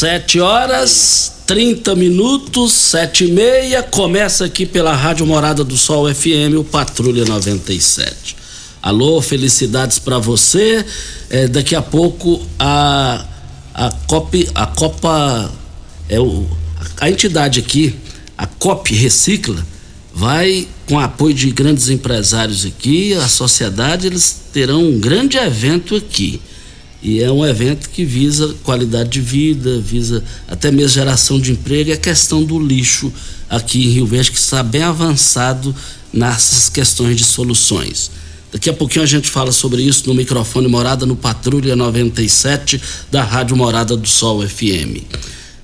Sete horas, 30 minutos, sete e meia. Começa aqui pela Rádio Morada do Sol FM, o Patrulha 97. Alô, felicidades para você. É, daqui a pouco a, a, COP, a Copa. É o, a entidade aqui, a COP Recicla, vai, com apoio de grandes empresários aqui, a sociedade, eles terão um grande evento aqui. E é um evento que visa qualidade de vida, visa até mesmo geração de emprego e a questão do lixo aqui em Rio Verde, que está bem avançado nessas questões de soluções. Daqui a pouquinho a gente fala sobre isso no microfone Morada no Patrulha 97 da Rádio Morada do Sol FM.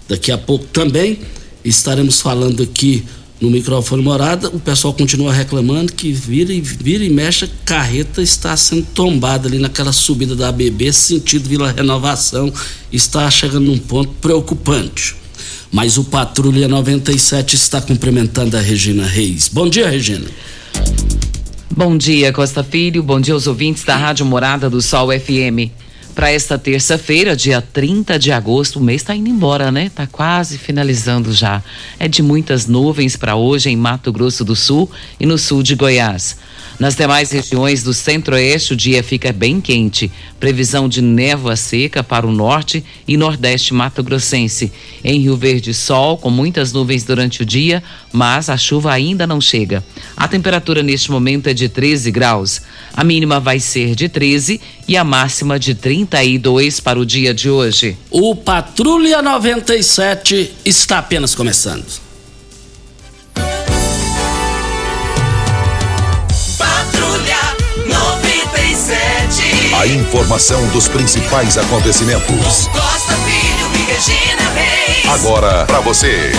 Daqui a pouco também estaremos falando aqui no microfone morada, o pessoal continua reclamando que vira e, vira e mexe, carreta está sendo tombada ali naquela subida da ABB, sentido Vila Renovação, está chegando num ponto preocupante. Mas o Patrulha 97 está cumprimentando a Regina Reis. Bom dia, Regina. Bom dia, Costa Filho. Bom dia aos ouvintes da Rádio Morada do Sol FM para esta terça-feira, dia 30 de agosto. O mês está indo embora, né? Tá quase finalizando já. É de muitas nuvens para hoje em Mato Grosso do Sul e no sul de Goiás. Nas demais regiões do centro-oeste, o dia fica bem quente. Previsão de névoa seca para o norte e nordeste mato-grossense. Em Rio Verde, sol com muitas nuvens durante o dia, mas a chuva ainda não chega. A temperatura neste momento é de 13 graus. A mínima vai ser de 13 e a máxima de 32 para o dia de hoje. O Patrulha 97 está apenas começando. A informação dos principais acontecimentos. Costa Filho e Regina Reis. Agora para você.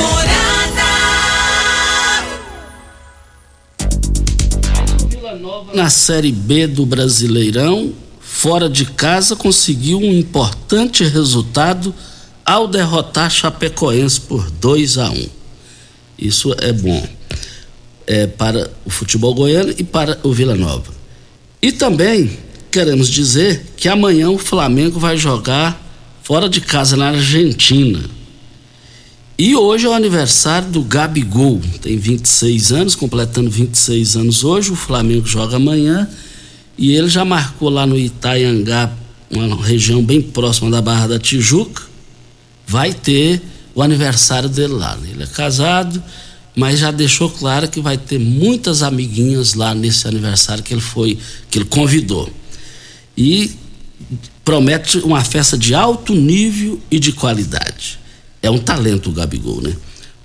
Na Série B do Brasileirão, fora de casa, conseguiu um importante resultado ao derrotar Chapecoense por 2 a 1 um. Isso é bom é, para o futebol goiano e para o Vila Nova. E também queremos dizer que amanhã o Flamengo vai jogar fora de casa na Argentina. E hoje é o aniversário do Gabigol, tem 26 anos, completando 26 anos hoje. O Flamengo joga amanhã e ele já marcou lá no Itaiangá, uma região bem próxima da Barra da Tijuca. Vai ter o aniversário dele lá. Ele é casado, mas já deixou claro que vai ter muitas amiguinhas lá nesse aniversário que ele foi, que ele convidou e promete uma festa de alto nível e de qualidade. É um talento o Gabigol, né?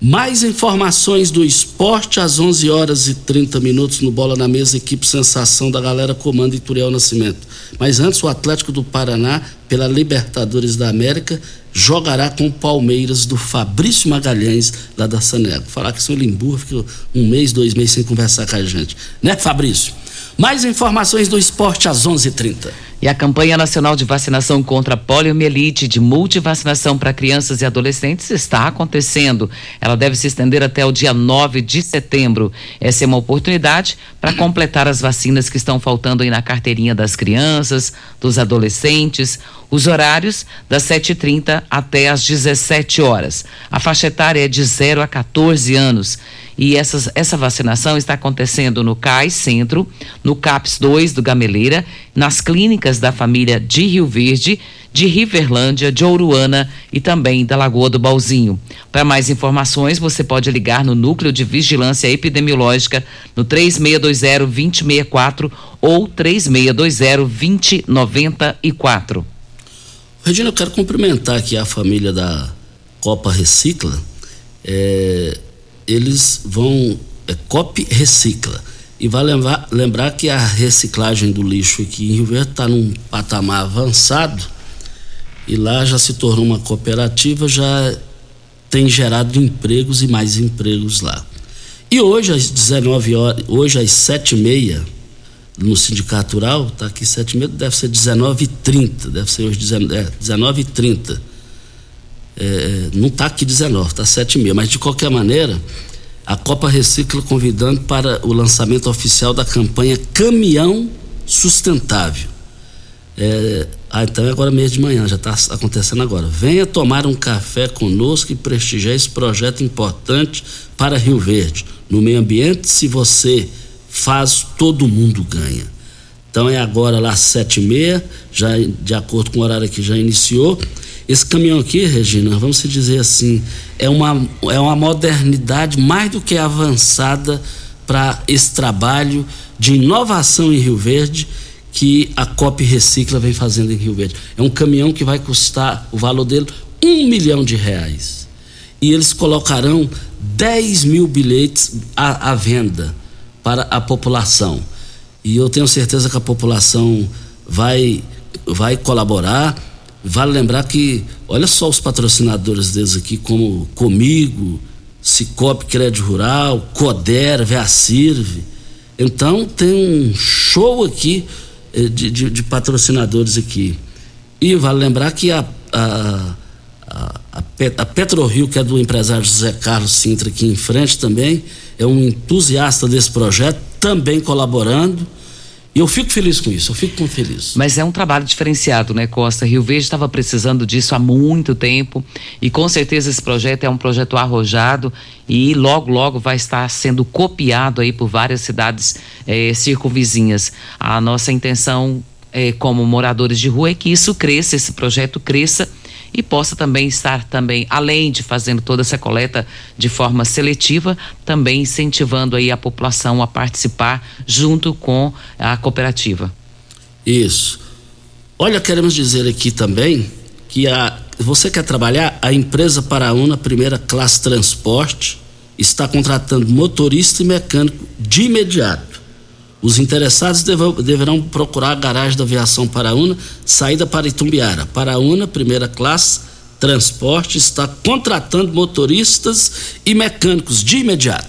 Mais informações do esporte às 11 horas e 30 minutos no Bola na Mesa, equipe Sensação da galera comanda Ituriel Nascimento. Mas antes, o Atlético do Paraná, pela Libertadores da América, jogará com o Palmeiras do Fabrício Magalhães, lá da Sanego. Falar que o senhor Limburgo ficou um mês, dois meses sem conversar com a gente. Né, Fabrício? Mais informações do esporte às 11:30. E a campanha nacional de vacinação contra a poliomielite de multivacinação para crianças e adolescentes está acontecendo. Ela deve se estender até o dia 9 de setembro. Essa é uma oportunidade para completar as vacinas que estão faltando aí na carteirinha das crianças, dos adolescentes. Os horários das 7h30 até as 17 horas. A faixa etária é de 0 a 14 anos. E essas, essa vacinação está acontecendo no CAIS Centro, no CAPS 2 do Gameleira, nas clínicas da família de Rio Verde, de Riverlândia, de Ouruana e também da Lagoa do Balzinho. Para mais informações, você pode ligar no Núcleo de Vigilância Epidemiológica no 3620-2064 ou 3620-2094. Regina, eu quero cumprimentar aqui a família da Copa Recicla. É, eles vão. É, COP Recicla. E vai lembrar, lembrar que a reciclagem do lixo aqui em Rio Verde está num patamar avançado e lá já se tornou uma cooperativa, já tem gerado empregos e mais empregos lá. E hoje às 19 horas, hoje às 7 e meia, no Sindicato Rural, está aqui 7 e meia, deve ser 19 e 30, deve ser hoje 19, é, 19 e 30. É, não está aqui 19, está 7 e meia, mas de qualquer maneira, a Copa Recicla convidando para o lançamento oficial da campanha Caminhão Sustentável. É, ah, então é agora mês de manhã, já está acontecendo agora. Venha tomar um café conosco e prestigiar esse projeto importante para Rio Verde. No meio ambiente, se você faz, todo mundo ganha. Então é agora lá às sete e meia, já de acordo com o horário que já iniciou. Esse caminhão aqui, Regina, vamos dizer assim, é uma, é uma modernidade mais do que avançada para esse trabalho de inovação em Rio Verde que a COP Recicla vem fazendo em Rio Verde. É um caminhão que vai custar o valor dele um milhão de reais. E eles colocarão 10 mil bilhetes à, à venda para a população. E eu tenho certeza que a população vai, vai colaborar. Vale lembrar que, olha só os patrocinadores deles aqui, como Comigo, Cicobi Crédito Rural, Coder, Veacirve. Então tem um show aqui eh, de, de, de, patrocinadores aqui. E vale lembrar que a, a, a, a PetroRio, que é do empresário José Carlos Sintra aqui em frente também, é um entusiasta desse projeto, também colaborando. E eu fico feliz com isso, eu fico muito feliz. Mas é um trabalho diferenciado, né, Costa? Rio Verde estava precisando disso há muito tempo e com certeza esse projeto é um projeto arrojado e logo, logo vai estar sendo copiado aí por várias cidades eh, circunvizinhas. A nossa intenção eh, como moradores de rua é que isso cresça, esse projeto cresça e possa também estar também, além de fazendo toda essa coleta de forma seletiva, também incentivando aí a população a participar junto com a cooperativa. Isso. Olha, queremos dizer aqui também que a, você quer trabalhar, a empresa Paraúna Primeira Classe Transporte está contratando motorista e mecânico de imediato. Os interessados deverão procurar a garagem da aviação Paraúna, saída para Itumbiara. Paraúna, primeira classe, transporte, está contratando motoristas e mecânicos de imediato.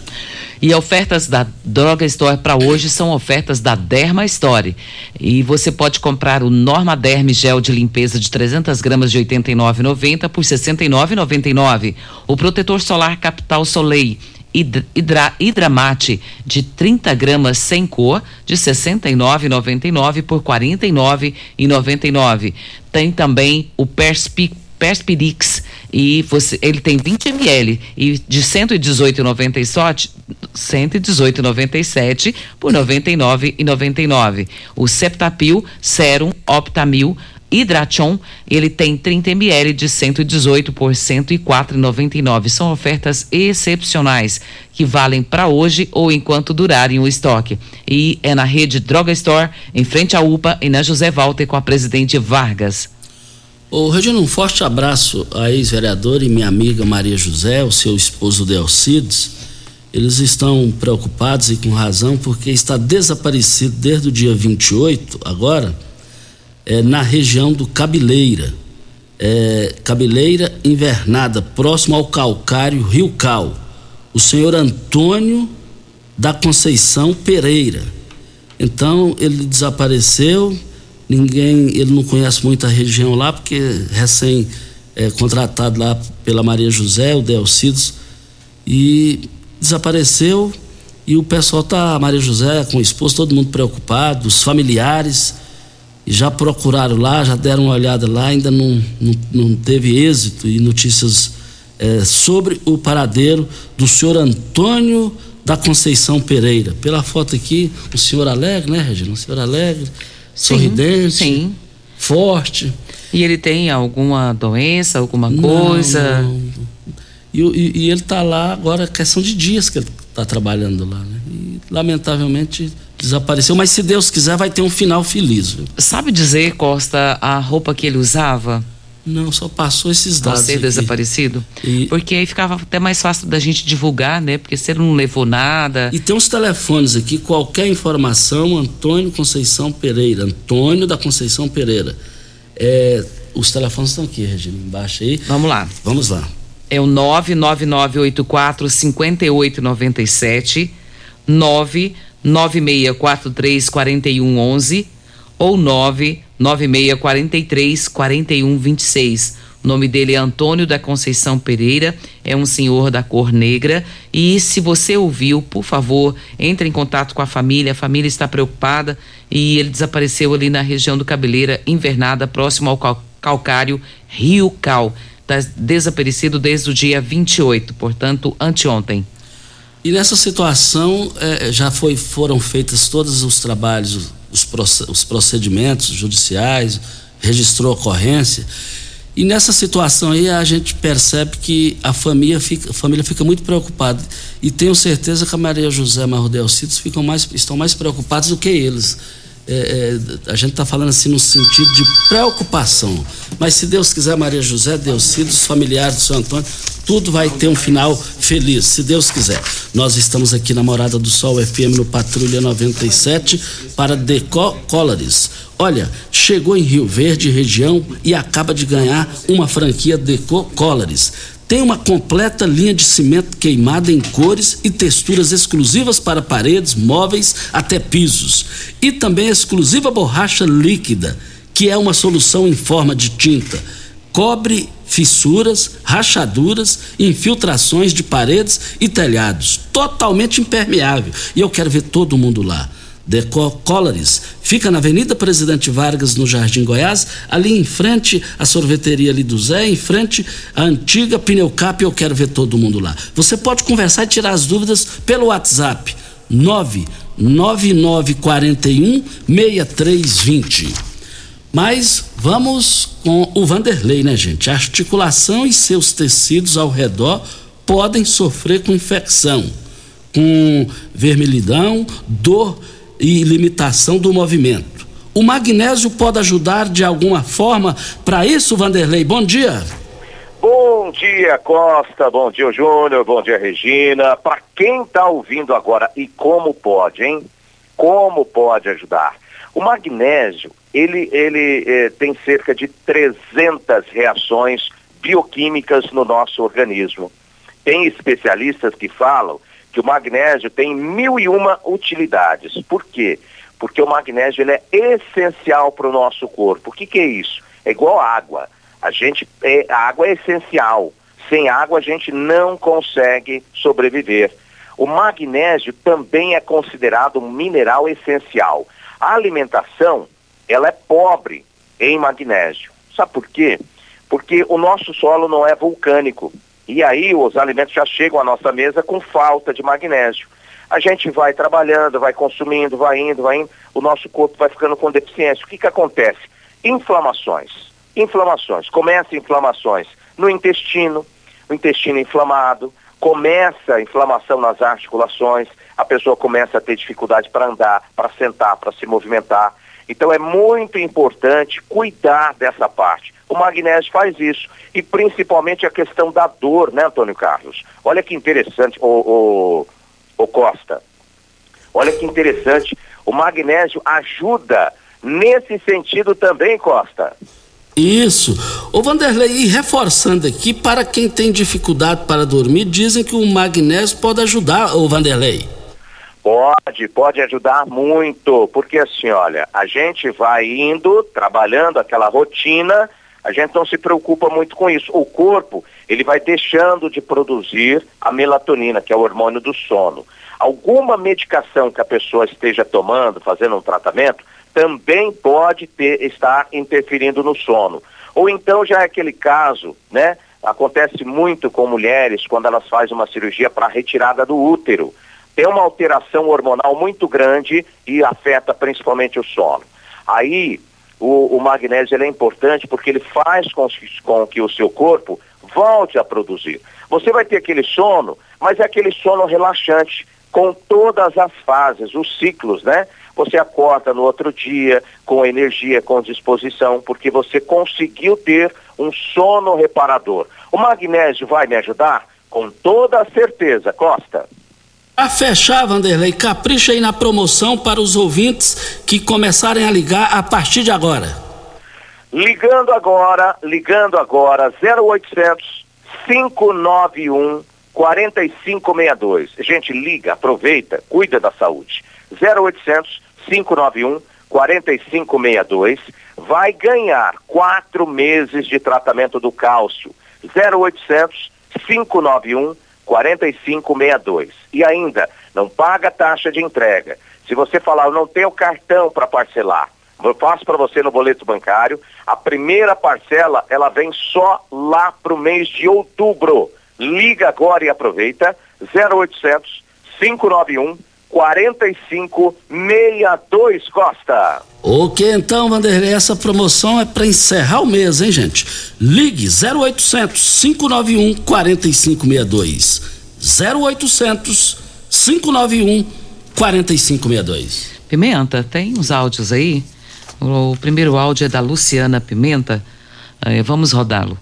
E ofertas da Droga Store para hoje são ofertas da Derma Store. E você pode comprar o Norma Derme gel de limpeza de 300 gramas de 89,90 por 69,99. O protetor solar Capital Soleil hidra, hidramate de 30 gramas sem cor de 69,99 por 49,99. Tem também o Perspic Perspirix e você, ele tem 20 ml e de 118,97 118,97 por 99,99. O Septapil Serum Optamil Hidration, ele tem 30 ml de 118 por 104,99. São ofertas excepcionais que valem para hoje ou enquanto durarem o estoque. E é na rede Droga Store, em frente à UPA e na José Walter com a presidente Vargas. Ô, Regina, um forte abraço à ex-vereadora e minha amiga Maria José, o seu esposo Delcides. Eles estão preocupados e com razão porque está desaparecido desde o dia 28, agora, é, na região do Cabeleira. É, Cabeleira Invernada, próximo ao calcário Rio Cal. O senhor Antônio da Conceição Pereira. Então ele desapareceu, ninguém, ele não conhece muito a região lá, porque recém é, contratado lá pela Maria José, o Delcidos, e desapareceu e o pessoal tá, Maria José com o esposo, todo mundo preocupado, os familiares, já procuraram lá, já deram uma olhada lá, ainda não, não, não teve êxito e notícias é, sobre o paradeiro do senhor Antônio da Conceição Pereira. Pela foto aqui, o senhor alegre, né, Regina? Um senhor alegre, sim, sorridente, sim. forte. E ele tem alguma doença, alguma coisa? Não, não. E, e, e, ele está lá agora, questão de dias que ele está trabalhando lá, né? E, lamentavelmente desapareceu, mas se Deus quiser vai ter um final feliz. Viu? Sabe dizer, Costa, a roupa que ele usava? Não, só passou esses dados. Você desaparecido? E... Porque aí ficava até mais fácil da gente divulgar, né? Porque se ele não levou nada. E tem uns telefones aqui, qualquer informação, Antônio Conceição Pereira. Antônio da Conceição Pereira. É, os telefones estão aqui, Regina, embaixo aí. Vamos lá. Vamos lá. É o 99984 5897, 99643 4111 ou 99643 4126. O nome dele é Antônio da Conceição Pereira, é um senhor da cor negra. E se você ouviu, por favor, entre em contato com a família. A família está preocupada e ele desapareceu ali na região do Cabeleira, invernada, próximo ao calcário Rio Cal. Está desaparecido desde o dia 28, portanto, anteontem. E nessa situação é, já foi, foram feitos todos os trabalhos os procedimentos judiciais, registrou ocorrência. E nessa situação aí a gente percebe que a família fica, a família fica muito preocupada. E tenho certeza que a Maria José Marrodel Citos ficam mais, estão mais preocupados do que eles. É, é, a gente está falando assim no sentido de preocupação. Mas se Deus quiser, Maria José, Deus os familiares do São Antônio, tudo vai ter um final feliz, se Deus quiser. Nós estamos aqui na Morada do Sol FM no Patrulha 97 para Deco. Olha, chegou em Rio Verde, região, e acaba de ganhar uma franquia Deco. Tem uma completa linha de cimento queimada em cores e texturas exclusivas para paredes, móveis, até pisos. E também exclusiva borracha líquida, que é uma solução em forma de tinta. Cobre fissuras, rachaduras, infiltrações de paredes e telhados, totalmente impermeável. E eu quero ver todo mundo lá. Decor Colors fica na Avenida Presidente Vargas, no Jardim Goiás, ali em frente à sorveteria ali do Zé, em frente à antiga Pneucap. Eu quero ver todo mundo lá. Você pode conversar e tirar as dúvidas pelo WhatsApp 99941 6320. Mas vamos com o Vanderlei, né, gente? A articulação e seus tecidos ao redor podem sofrer com infecção, com vermelhidão, dor e limitação do movimento. O magnésio pode ajudar de alguma forma para isso, Vanderlei? Bom dia. Bom dia, Costa. Bom dia, Júnior. Bom dia, Regina. Para quem está ouvindo agora e como pode, hein? Como pode ajudar? O magnésio, ele, ele eh, tem cerca de 300 reações bioquímicas no nosso organismo. Tem especialistas que falam que o magnésio tem mil e uma utilidades. Por quê? Porque o magnésio ele é essencial para o nosso corpo. O que, que é isso? É igual água. A gente, é, a água é essencial. Sem água a gente não consegue sobreviver. O magnésio também é considerado um mineral essencial. A alimentação, ela é pobre em magnésio. Sabe por quê? Porque o nosso solo não é vulcânico. E aí os alimentos já chegam à nossa mesa com falta de magnésio. A gente vai trabalhando, vai consumindo, vai indo, vai indo, o nosso corpo vai ficando com deficiência. O que, que acontece? Inflamações. Inflamações. Começa inflamações no intestino, o intestino inflamado, começa a inflamação nas articulações, a pessoa começa a ter dificuldade para andar, para sentar, para se movimentar. Então é muito importante cuidar dessa parte. O magnésio faz isso. E principalmente a questão da dor, né, Antônio Carlos? Olha que interessante, o, o, o Costa. Olha que interessante. O magnésio ajuda nesse sentido também, Costa. Isso. O Vanderlei, e reforçando aqui, para quem tem dificuldade para dormir, dizem que o magnésio pode ajudar, o Vanderlei. Pode, pode ajudar muito, porque assim, olha, a gente vai indo, trabalhando aquela rotina, a gente não se preocupa muito com isso. O corpo, ele vai deixando de produzir a melatonina, que é o hormônio do sono. Alguma medicação que a pessoa esteja tomando, fazendo um tratamento, também pode ter, estar interferindo no sono. Ou então já é aquele caso, né? Acontece muito com mulheres quando elas fazem uma cirurgia para retirada do útero. Tem uma alteração hormonal muito grande e afeta principalmente o sono. Aí o, o magnésio é importante porque ele faz com, com que o seu corpo volte a produzir. Você vai ter aquele sono, mas é aquele sono relaxante, com todas as fases, os ciclos, né? Você acorda no outro dia com energia, com disposição, porque você conseguiu ter um sono reparador. O magnésio vai me ajudar? Com toda certeza, Costa. A fechar, Vanderlei, capricha aí na promoção para os ouvintes que começarem a ligar a partir de agora. Ligando agora, ligando agora, 0800 591 4562. Gente, liga, aproveita, cuida da saúde. 0800 591 4562. Vai ganhar quatro meses de tratamento do cálcio. 0800 591 4562. E ainda, não paga taxa de entrega. Se você falar, eu não tenho cartão para parcelar, eu passo para você no boleto bancário, a primeira parcela, ela vem só lá para o mês de outubro. Liga agora e aproveita, 0800 591 4562 Costa. Ok, então, Vanderlei, essa promoção é para encerrar o mês, hein, gente? Ligue 0800 591 4562. 0800 591 4562. Pimenta, tem uns áudios aí? O primeiro áudio é da Luciana Pimenta. É, vamos rodá-lo.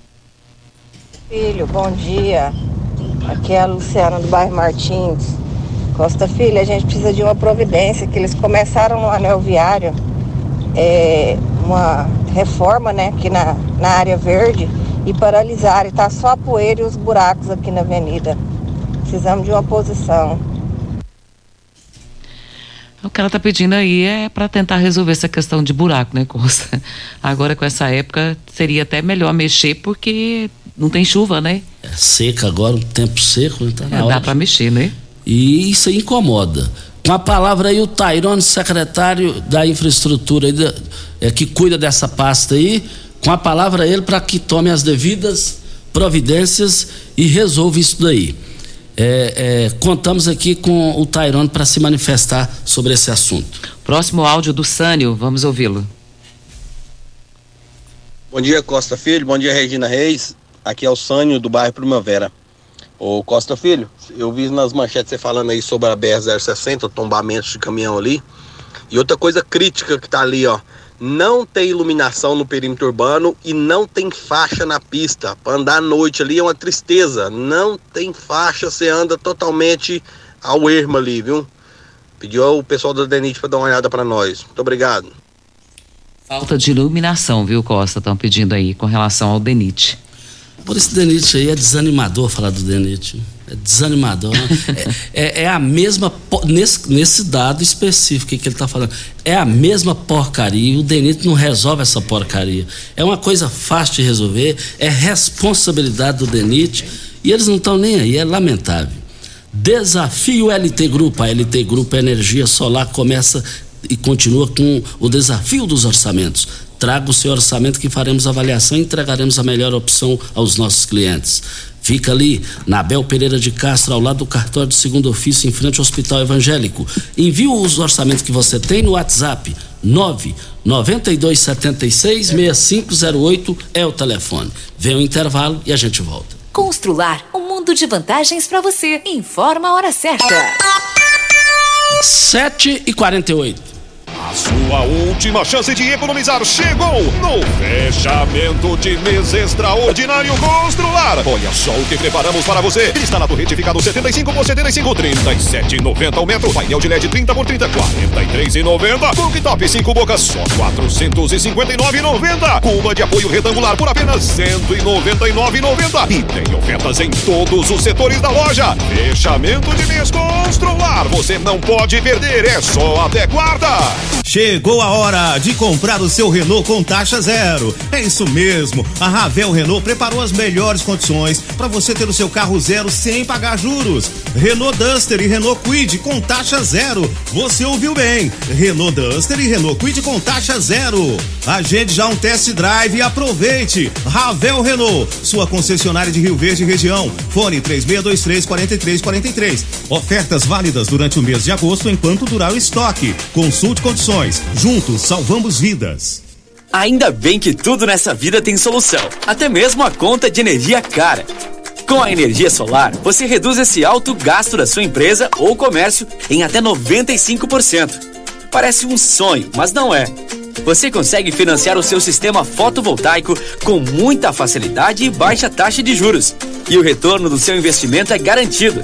Filho, bom dia. Aqui é a Luciana do bairro Martins. Costa Filho, a gente precisa de uma providência, que eles começaram no anel viário, é, uma reforma, né, aqui na, na área verde, e paralisaram, e tá só a poeira e os buracos aqui na avenida. Precisamos de uma posição. O que ela está pedindo aí é para tentar resolver essa questão de buraco, né, Costa? Agora, com essa época, seria até melhor mexer, porque não tem chuva, né? É seca agora, um tempo seco, né? Tá é, dá para mexer, né? E isso incomoda. Com a palavra aí, o Tairone, secretário da infraestrutura, aí, é, que cuida dessa pasta aí, com a palavra ele para que tome as devidas providências e resolva isso daí. É, é, contamos aqui com o Tairone para se manifestar sobre esse assunto. Próximo áudio do Sânio, vamos ouvi-lo. Bom dia, Costa Filho. Bom dia, Regina Reis. Aqui é o Sânio do bairro Primavera. Ô Costa Filho, eu vi nas manchetes você falando aí sobre a BR-060, tombamentos de caminhão ali. E outra coisa crítica que tá ali, ó. Não tem iluminação no perímetro urbano e não tem faixa na pista. Para andar à noite ali é uma tristeza. Não tem faixa, você anda totalmente ao ermo ali, viu? Pediu o pessoal da DENIT para dar uma olhada para nós. Muito obrigado. Falta de iluminação, viu, Costa? Estão pedindo aí com relação ao DENIT. Por esse Denite aí é desanimador falar do Denite. É desanimador. Né? é, é, é, a mesma. Nesse, nesse dado específico que ele está falando. É a mesma porcaria. O Denite não resolve essa porcaria. É uma coisa fácil de resolver. É responsabilidade do Denite. E eles não estão nem aí. É lamentável. Desafio LT Grupo. A LT Grupo Energia Solar começa e continua com o desafio dos orçamentos traga o seu orçamento que faremos avaliação e entregaremos a melhor opção aos nossos clientes. Fica ali, na Abel Pereira de Castro, ao lado do cartório de segundo ofício, em frente ao Hospital Evangélico. Envie os orçamentos que você tem no WhatsApp 992766508 é o telefone. Vem o intervalo e a gente volta. Constrular um mundo de vantagens para você. Informa a hora certa. 7 e 48 A sua última chance de economizar chegou no fechamento de mês extraordinário Constrular. Olha só o que preparamos para você. Instalado retificado 75 por 75, 37,90 o metro. Painel de LED 30 por 30, 43,90. Cooktop 5 bocas, só 459,90. Cuba de apoio retangular por apenas 199,90. E tem ofertas em todos os setores da loja. Fechamento de mês Constrular. Você não pode perder, é só até quarta. Chegou a hora de comprar o seu Renault com taxa zero. É isso mesmo. A Ravel Renault preparou as melhores condições para você ter o seu carro zero sem pagar juros. Renault Duster e Renault Quid com taxa zero. Você ouviu bem? Renault Duster e Renault Quid com taxa zero. Agende já um test drive e aproveite. Ravel Renault, sua concessionária de Rio Verde região. Fone 3623 4343. Ofertas válidas durante o mês de agosto enquanto durar o estoque. Consulte condições. Juntos salvamos vidas. Ainda bem que tudo nessa vida tem solução, até mesmo a conta de energia cara. Com a energia solar, você reduz esse alto gasto da sua empresa ou comércio em até 95%. Parece um sonho, mas não é. Você consegue financiar o seu sistema fotovoltaico com muita facilidade e baixa taxa de juros. E o retorno do seu investimento é garantido.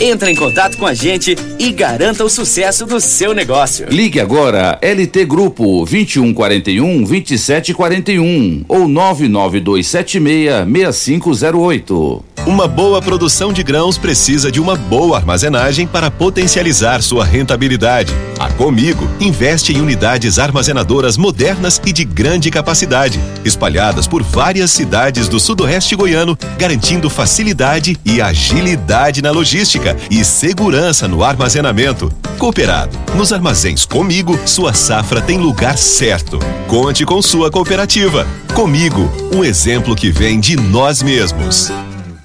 Entre em contato com a gente e garanta o sucesso do seu negócio. Ligue agora LT Grupo 2141 2741 ou 99276 6508. Uma boa produção de grãos precisa de uma boa armazenagem para potencializar sua rentabilidade. A Comigo investe em unidades armazenadoras modernas e de grande capacidade, espalhadas por várias cidades do sudoeste goiano, garantindo facilidade e agilidade na logística e segurança no armazenamento. Cooperado. Nos armazéns Comigo, sua safra tem lugar certo. Conte com sua cooperativa. Comigo, um exemplo que vem de nós mesmos.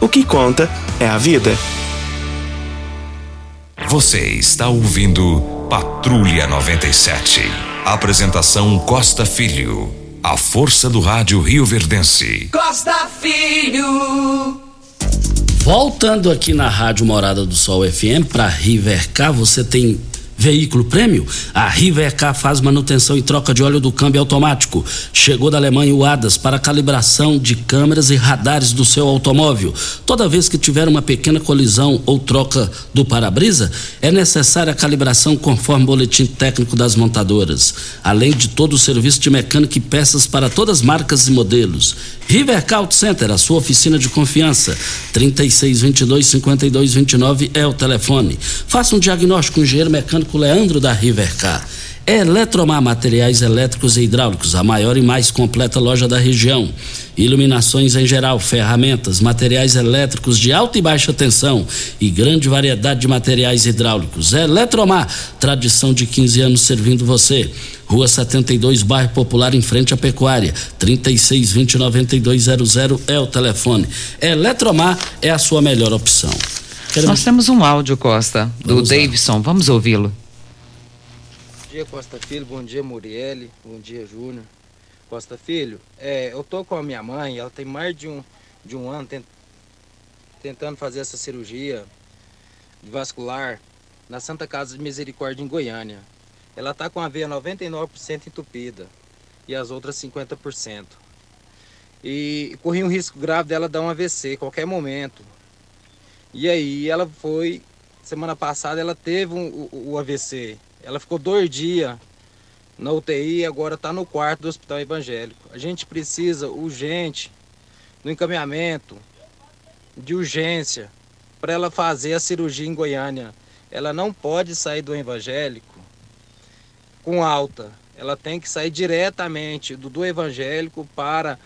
O que conta é a vida. Você está ouvindo Patrulha 97. Apresentação Costa Filho. A força do rádio Rio Verdense. Costa Filho. Voltando aqui na Rádio Morada do Sol FM para Rivercar, você tem veículo prêmio? A Rivercar faz manutenção e troca de óleo do câmbio automático. Chegou da Alemanha o ADAS para calibração de câmeras e radares do seu automóvel. Toda vez que tiver uma pequena colisão ou troca do para-brisa, é necessária a calibração conforme o boletim técnico das montadoras, além de todo o serviço de mecânica e peças para todas as marcas e modelos. Rivercar Auto Center, a sua oficina de confiança. 3622-5229 é o telefone. Faça um diagnóstico com o engenheiro mecânico Leandro da Rivercar. Eletromar Materiais Elétricos e Hidráulicos, a maior e mais completa loja da região. Iluminações em geral, ferramentas, materiais elétricos de alta e baixa tensão e grande variedade de materiais hidráulicos. Eletromar, tradição de 15 anos servindo você. Rua 72, bairro Popular, em frente à Pecuária. 3620-9200 é o telefone. Eletromar é a sua melhor opção. Nós temos um áudio, Costa, do Vamos lá. Davidson. Vamos ouvi-lo. Bom dia, Costa Filho. Bom dia, Murielle. Bom dia, Júnior. Costa Filho, é, eu tô com a minha mãe, ela tem mais de um, de um ano tent- tentando fazer essa cirurgia vascular na Santa Casa de Misericórdia em Goiânia. Ela está com a veia 99% entupida e as outras 50%. E corria um risco grave dela dar um AVC qualquer momento. E aí ela foi, semana passada ela teve um, o, o AVC. Ela ficou dois dias na UTI e agora está no quarto do hospital evangélico. A gente precisa urgente no encaminhamento de urgência para ela fazer a cirurgia em Goiânia. Ela não pode sair do evangélico com alta. Ela tem que sair diretamente do, do evangélico para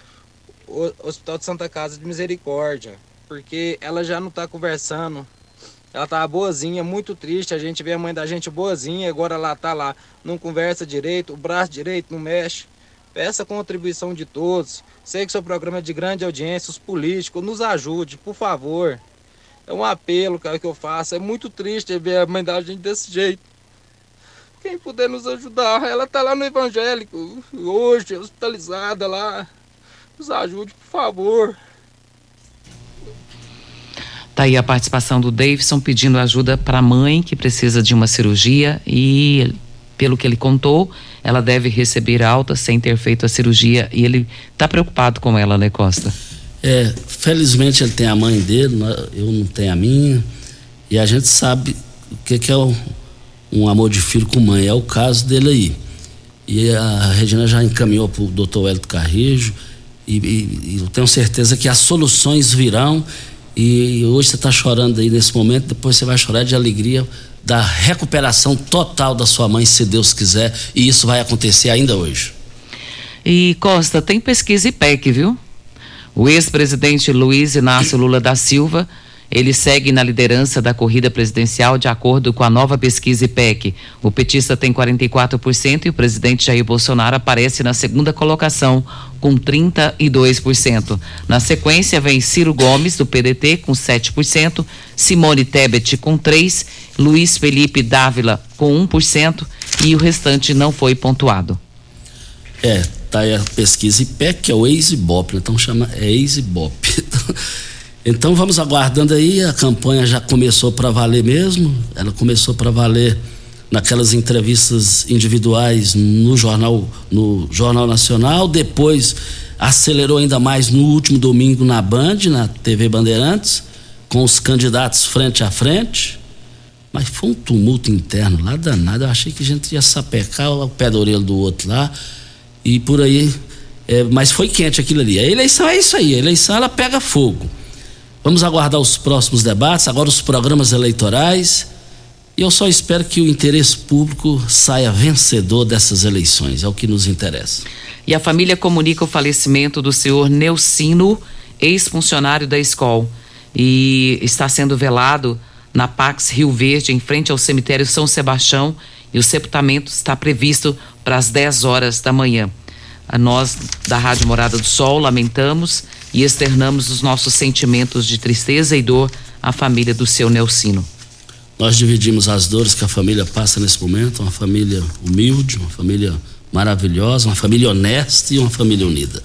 o Hospital de Santa Casa de Misericórdia, porque ela já não está conversando. Ela estava boazinha, muito triste. A gente vê a mãe da gente boazinha, agora ela está lá, não conversa direito, o braço direito não mexe. Peça a contribuição de todos. Sei que seu programa é de grande audiência, os políticos, nos ajude, por favor. É um apelo, cara, que eu faço. É muito triste ver a mãe da gente desse jeito. Quem puder nos ajudar, ela tá lá no evangélico, hoje, hospitalizada lá. Nos ajude, por favor. Tá aí a participação do Davidson pedindo ajuda para a mãe que precisa de uma cirurgia e, pelo que ele contou, ela deve receber alta sem ter feito a cirurgia e ele está preocupado com ela, né, Costa? É, felizmente ele tem a mãe dele, eu não tenho a minha, e a gente sabe o que, que é um, um amor de filho com mãe, é o caso dele aí. E a Regina já encaminhou para o doutor Hélio Carrijo, e, e, e eu tenho certeza que as soluções virão, e hoje você está chorando aí nesse momento, depois você vai chorar de alegria da recuperação total da sua mãe, se Deus quiser, e isso vai acontecer ainda hoje. E Costa, tem pesquisa IPEC, viu? O ex-presidente Luiz Inácio Lula da Silva, ele segue na liderança da corrida presidencial de acordo com a nova pesquisa IPEC. O petista tem 44% e o presidente Jair Bolsonaro aparece na segunda colocação com 32%. Na sequência vem Ciro Gomes do PDT com 7%, Simone Tebet com 3, Luiz Felipe Dávila com 1% e o restante não foi pontuado. É, tá aí a pesquisa IPEC, que é o ex-IBOP, então chama é ex-IBOP. Então vamos aguardando aí, a campanha já começou para valer mesmo, ela começou para valer naquelas entrevistas individuais no jornal no jornal nacional, depois acelerou ainda mais no último domingo na Band, na TV Bandeirantes, com os candidatos frente a frente. Mas foi um tumulto interno lá danado. Eu achei que a gente ia sapecar o pé da orelha do outro lá e por aí. É, mas foi quente aquilo ali. A eleição é isso aí, a eleição ela pega fogo. Vamos aguardar os próximos debates, agora os programas eleitorais. E eu só espero que o interesse público saia vencedor dessas eleições, é o que nos interessa. E a família comunica o falecimento do senhor Neucino, ex-funcionário da escola, e está sendo velado na Pax Rio Verde, em frente ao cemitério São Sebastião, e o sepultamento está previsto para as 10 horas da manhã. A nós da Rádio Morada do Sol lamentamos e externamos os nossos sentimentos de tristeza e dor à família do seu Nelcino. Nós dividimos as dores que a família passa nesse momento, uma família humilde, uma família maravilhosa, uma família honesta e uma família unida.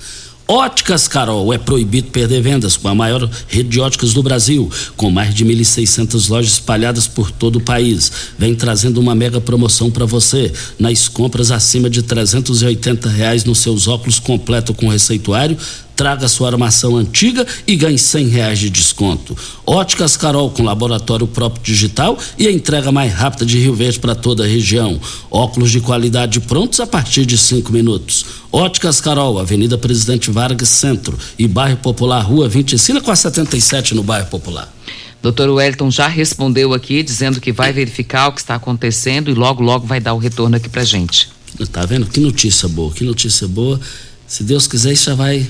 Óticas Carol é proibido perder vendas com a maior rede de óticas do Brasil, com mais de 1.600 lojas espalhadas por todo o país. Vem trazendo uma mega promoção para você nas compras acima de 380 reais nos seus óculos completo com receituário traga sua armação antiga e ganhe cem reais de desconto. Óticas Carol com laboratório próprio digital e a entrega mais rápida de Rio Verde para toda a região. Óculos de qualidade prontos a partir de cinco minutos. Óticas Carol, Avenida Presidente Vargas Centro e Bairro Popular, Rua 25 com a 77 no Bairro Popular. Doutor Wellington já respondeu aqui, dizendo que vai verificar o que está acontecendo e logo, logo vai dar o retorno aqui pra gente. Tá vendo? Que notícia boa, que notícia boa. Se Deus quiser, isso já vai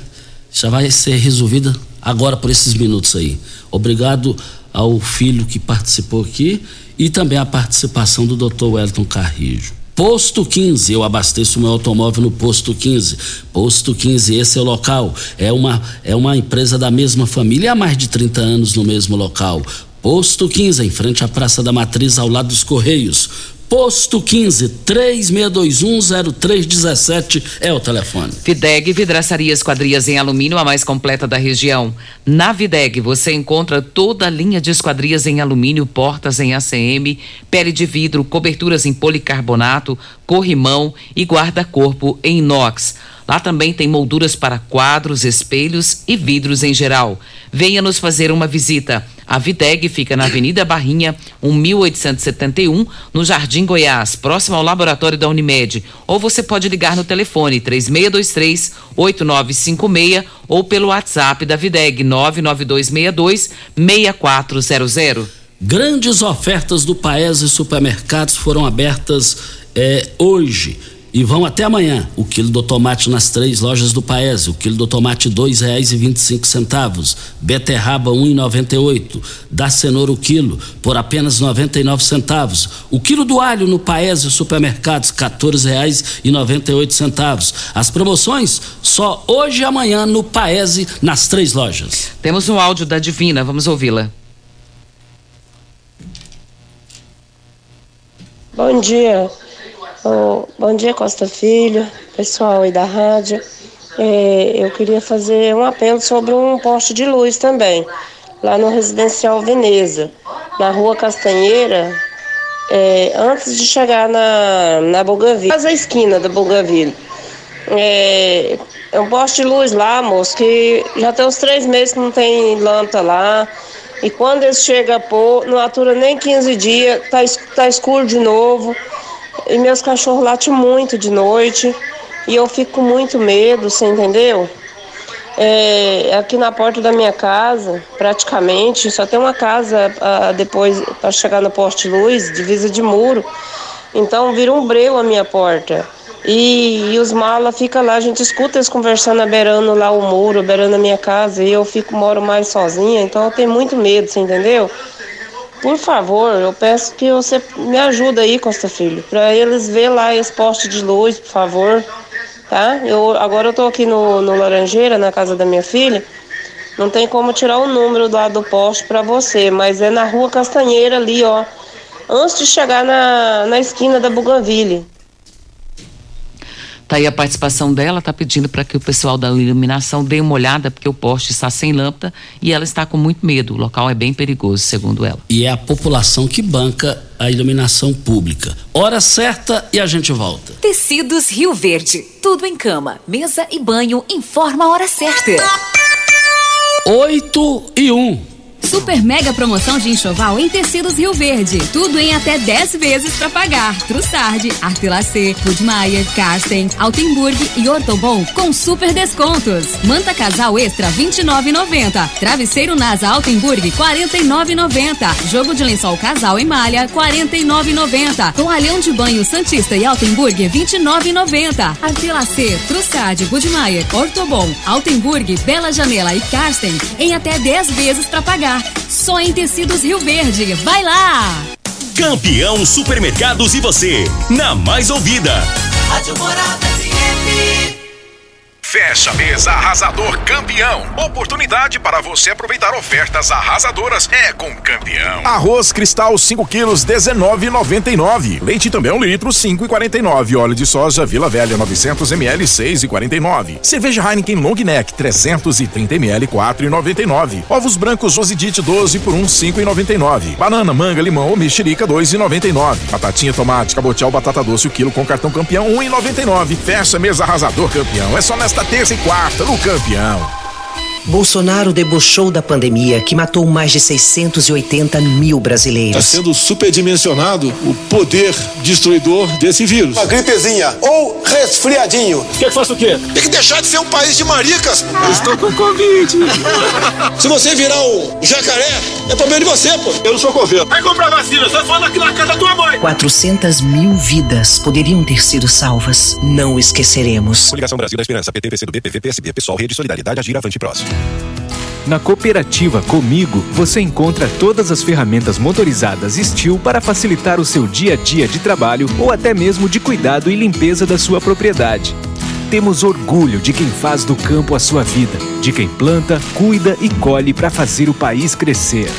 já vai ser resolvida agora por esses minutos aí. Obrigado ao filho que participou aqui e também a participação do Dr. Wellington Carrijo. Posto 15, eu abasteço meu automóvel no Posto 15. Posto 15, esse é o local. É uma, é uma empresa da mesma família há mais de 30 anos no mesmo local. Posto 15, em frente à Praça da Matriz, ao lado dos Correios. Posto 15 36210317 é o telefone. Videg Vidraçaria Esquadrias em Alumínio, a mais completa da região. Na Videg você encontra toda a linha de esquadrias em alumínio, portas em ACM, pele de vidro, coberturas em policarbonato, corrimão e guarda-corpo em inox. Lá também tem molduras para quadros, espelhos e vidros em geral. Venha nos fazer uma visita. A Videg fica na Avenida Barrinha, 1871, no Jardim Goiás, próximo ao laboratório da Unimed. Ou você pode ligar no telefone 3623 8956 ou pelo WhatsApp da Videg 99262 6400. Grandes ofertas do Paese Supermercados foram abertas eh, hoje e vão até amanhã. O quilo do tomate nas três lojas do Paese, o quilo do tomate dois reais e vinte e cinco centavos, beterraba um e noventa e oito, da cenoura o quilo por apenas noventa e nove centavos, o quilo do alho no Paese Supermercados quatorze reais e noventa e oito centavos. As promoções só hoje e amanhã no Paese nas três lojas. Temos um áudio da Divina, vamos ouvi-la. Bom dia. Oh, bom dia, Costa Filho, pessoal aí da rádio. É, eu queria fazer um apelo sobre um poste de luz também, lá no Residencial Veneza, na rua Castanheira, é, antes de chegar na, na Bougainville, quase a esquina da Bougainville. É, é um poste de luz lá, moço, que já tem uns três meses que não tem lâmpada lá. E quando eles chegam a pôr, não atura nem 15 dias, tá, tá escuro de novo. E meus cachorros latem muito de noite. E eu fico com muito medo, você entendeu? É, aqui na porta da minha casa, praticamente, só tem uma casa ah, depois para chegar no poste luz, divisa de muro. Então vira um breu a minha porta. E, e os malas ficam lá, a gente escuta eles conversando, beirando lá o muro, beirando a minha casa, e eu fico, moro mais sozinha, então eu tenho muito medo, você entendeu? Por favor, eu peço que você me ajude aí, Costa Filho, para eles ver lá esse poste de luz, por favor, tá? Eu, agora eu tô aqui no, no Laranjeira, na casa da minha filha, não tem como tirar o número lá do poste para você, mas é na rua Castanheira ali, ó, antes de chegar na, na esquina da Bougainville. Tá aí a participação dela, tá pedindo para que o pessoal da iluminação dê uma olhada, porque o poste está sem lâmpada e ela está com muito medo. O local é bem perigoso, segundo ela. E é a população que banca a iluminação pública. Hora certa e a gente volta. Tecidos Rio Verde. Tudo em cama, mesa e banho. Informa a hora certa. 8 e 1. Super mega promoção de enxoval em tecidos Rio Verde. Tudo em até 10 vezes para pagar. Trussardi, Artelacê, Budmeier, Carsten, Altenburg e Ortobon com super descontos. Manta casal extra 29,90. Travesseiro Nasa Altenburg 49,90. Jogo de lençol casal em malha 49,90. Toalhão de banho Santista e Altenburg 29,90. Artelacê, Trussardi, Budmeier, Ortobon, Altenburg, Bela Janela e Carsten em até 10 vezes para pagar. Só em Tecidos Rio Verde. Vai lá! Campeão Supermercados e você, na mais ouvida. Rádio Morada FM. Fecha mês arrasador campeão. Oportunidade para você aproveitar ofertas arrasadoras é com campeão. Arroz cristal 5 quilos 19,99. Leite também um litro 5,49. Óleo de soja Vila Velha 900 ml 6,49. Cerveja Heineken Long Neck 330 ml 4,99. Ovos brancos Josidite 12 por 1 5,99. Banana, manga, limão ou mexerica 2,99. Batatinha, tomate, cabotial, batata doce o quilo com cartão campeão 1,99. Fecha mês arrasador campeão. É só nesta terça e quarta no campeão. Bolsonaro debochou da pandemia que matou mais de 680 mil Está brasileiros. sendo superdimensionado o poder destruidor desse vírus. Uma gripezinha ou resfriadinho. Quer que faça o quê? Tem que deixar de ser um país de maricas. Eu estou com Covid. Se você virar um jacaré, é problema de você, pô. Eu não sou coveiro. Vai comprar vacina, só fala aqui na casa da tua mãe. 400 mil vidas poderiam ter sido salvas. Não esqueceremos. Coligação Brasil da Esperança, PT, PCdoB, PV, PSB, Pessoal, Rede Solidariedade, Agir, Avante Próximo. Na cooperativa Comigo, você encontra todas as ferramentas motorizadas Steel para facilitar o seu dia a dia de trabalho ou até mesmo de cuidado e limpeza da sua propriedade. Temos orgulho de quem faz do campo a sua vida, de quem planta, cuida e colhe para fazer o país crescer.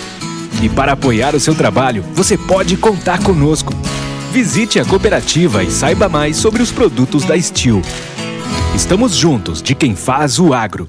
E para apoiar o seu trabalho, você pode contar conosco. Visite a cooperativa e saiba mais sobre os produtos da Steel. Estamos juntos de quem faz o agro.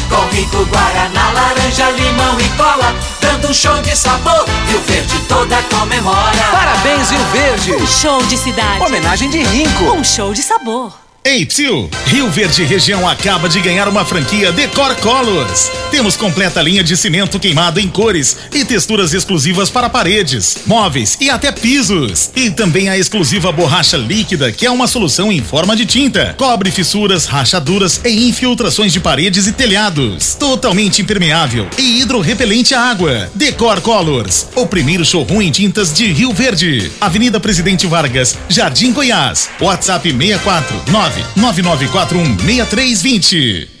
com rico guaraná, laranja, limão e cola, dando um show de sabor. Rio Verde toda comemora. Parabéns, Rio Verde. Um show de cidade. Homenagem de Rinco. Um show de sabor. Ei, Psil! Rio Verde Região acaba de ganhar uma franquia Decor Colors. Temos completa linha de cimento queimado em cores e texturas exclusivas para paredes, móveis e até pisos. E também a exclusiva borracha líquida, que é uma solução em forma de tinta. Cobre fissuras, rachaduras e infiltrações de paredes e telhados. Totalmente impermeável e hidrorrepelente à água. Decor Colors, o primeiro showroom em tintas de Rio Verde. Avenida Presidente Vargas, Jardim Goiás. WhatsApp 649 99416320.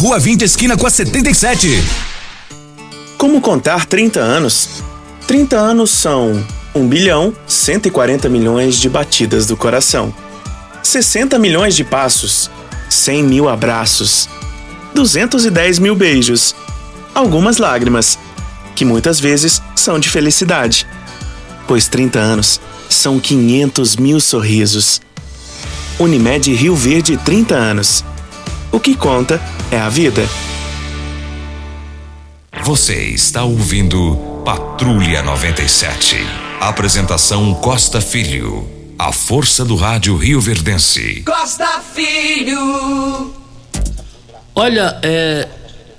Rua 20, esquina com a 77. Como contar 30 anos? 30 anos são 1 bilhão 140 milhões de batidas do coração, 60 milhões de passos, 100 mil abraços, 210 mil beijos, algumas lágrimas, que muitas vezes são de felicidade, pois 30 anos são 500 mil sorrisos. Unimed Rio Verde 30 anos. O que conta é a vida. Você está ouvindo Patrulha 97. Apresentação Costa Filho. A força do rádio Rio Verdense. Costa Filho. Olha, é,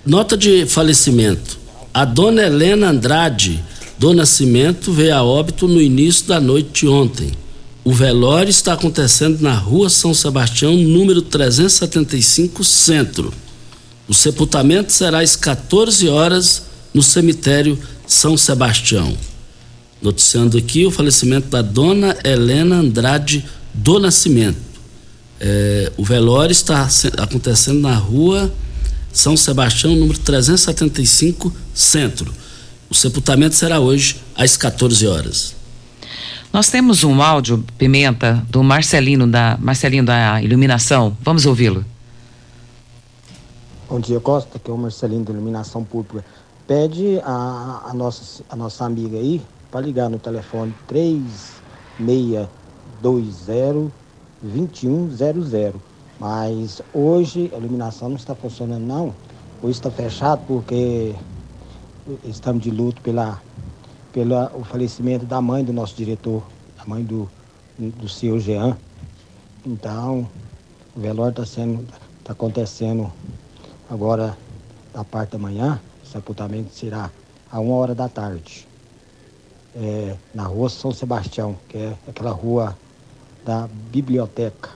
nota de falecimento. A dona Helena Andrade do Nascimento veio a óbito no início da noite de ontem. O velório está acontecendo na rua São Sebastião, número 375, Centro. O sepultamento será às 14 horas no cemitério São Sebastião. Noticiando aqui o falecimento da dona Helena Andrade do Nascimento. É, o velório está acontecendo na rua São Sebastião, número 375, Centro. O sepultamento será hoje às 14 horas. Nós temos um áudio, Pimenta, do Marcelino da Marcelinho da Iluminação. Vamos ouvi-lo. Bom dia, Costa, que é o Marcelinho da Iluminação Pública. Pede a, a, nossa, a nossa amiga aí para ligar no telefone 3620-2100. Mas hoje a iluminação não está funcionando, não. Hoje está fechado porque estamos de luto pela pelo o falecimento da mãe do nosso diretor, a mãe do, do senhor Jean. Então, o velório está sendo, está acontecendo agora da parte da manhã, o sepultamento será a uma hora da tarde. É, na rua São Sebastião, que é aquela rua da biblioteca.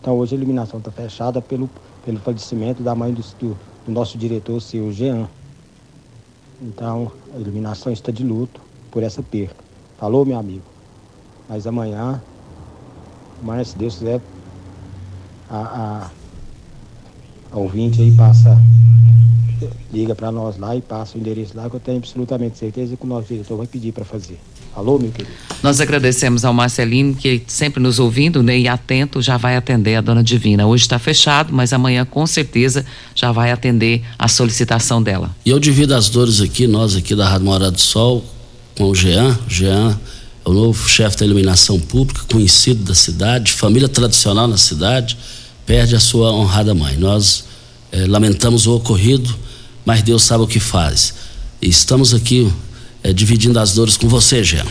Então hoje a iluminação está fechada pelo, pelo falecimento da mãe do, do, do nosso diretor, senhor Jean. Então, a iluminação está de luto por essa perca. Falou, meu amigo? Mas amanhã, amanhã, se Deus quiser, a, a, a ouvinte aí passa liga para nós lá e passa o endereço lá que eu tenho absolutamente certeza que o nosso diretor vai pedir para fazer. Alô, meu querido. Nós agradecemos ao Marcelino, que sempre nos ouvindo né, e atento, já vai atender a dona Divina. Hoje está fechado, mas amanhã com certeza já vai atender a solicitação dela. E eu divido as dores aqui, nós aqui da Rádio Morada do Sol, com o Jean. Jean é o novo chefe da iluminação pública, conhecido da cidade, família tradicional na cidade, perde a sua honrada mãe. Nós eh, lamentamos o ocorrido, mas Deus sabe o que faz. E estamos aqui eh, dividindo as dores com você, Jean.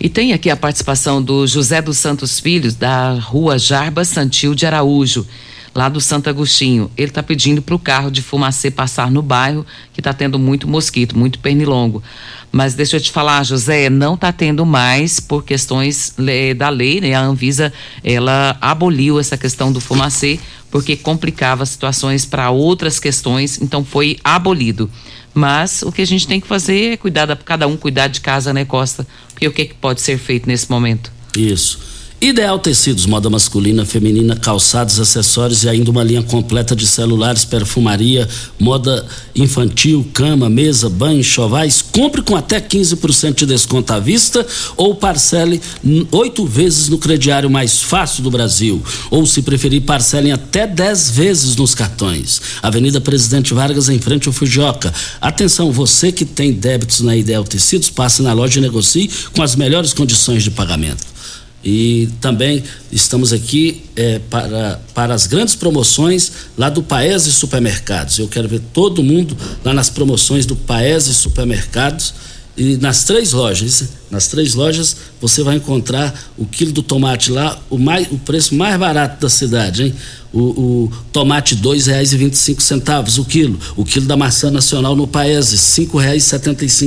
E tem aqui a participação do José dos Santos Filhos, da rua Jarba Santil de Araújo, lá do Santo Agostinho. Ele está pedindo para o carro de fumacê passar no bairro, que está tendo muito mosquito, muito pernilongo. Mas deixa eu te falar, José, não está tendo mais por questões da lei, né? A Anvisa, ela aboliu essa questão do fumacê porque complicava situações para outras questões, então foi abolido. Mas o que a gente tem que fazer é cuidar da cada um cuidar de casa, né, Costa? Porque o que, que pode ser feito nesse momento? Isso. Ideal Tecidos, moda masculina, feminina, calçados, acessórios e ainda uma linha completa de celulares, perfumaria, moda infantil, cama, mesa, banho, chovais. Compre com até 15% de desconto à vista ou parcele oito vezes no crediário mais fácil do Brasil. Ou, se preferir, parcelem até 10 vezes nos cartões. Avenida Presidente Vargas, em frente ao Fujioka. Atenção, você que tem débitos na Ideal Tecidos, passe na loja e negocie com as melhores condições de pagamento. E também estamos aqui é, para, para as grandes promoções lá do Paese Supermercados. Eu quero ver todo mundo lá nas promoções do Paese Supermercados e nas três lojas. Nas três lojas você vai encontrar o quilo do tomate lá, o, mais, o preço mais barato da cidade, hein? O, o tomate cinco centavos o quilo. O quilo da maçã nacional no Paese, cinco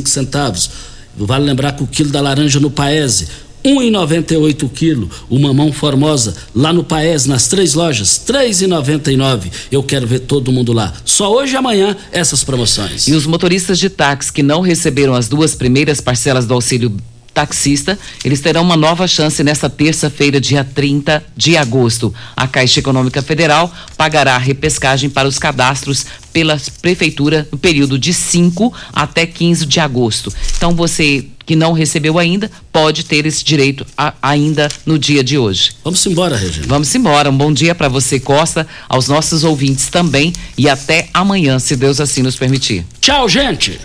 centavos. Vale lembrar que o quilo da laranja no Paese 1,98 o quilo. O mamão formosa, lá no Paes, nas três lojas, 3,99. Eu quero ver todo mundo lá. Só hoje e amanhã essas promoções. E os motoristas de táxi que não receberam as duas primeiras parcelas do auxílio taxista, eles terão uma nova chance nesta terça-feira, dia 30 de agosto. A Caixa Econômica Federal pagará a repescagem para os cadastros pela Prefeitura no período de 5 até 15 de agosto. Então, você que não recebeu ainda, pode ter esse direito a, ainda no dia de hoje. Vamos embora, Regina. Vamos embora. Um bom dia para você, Costa, aos nossos ouvintes também e até amanhã, se Deus assim nos permitir. Tchau, gente.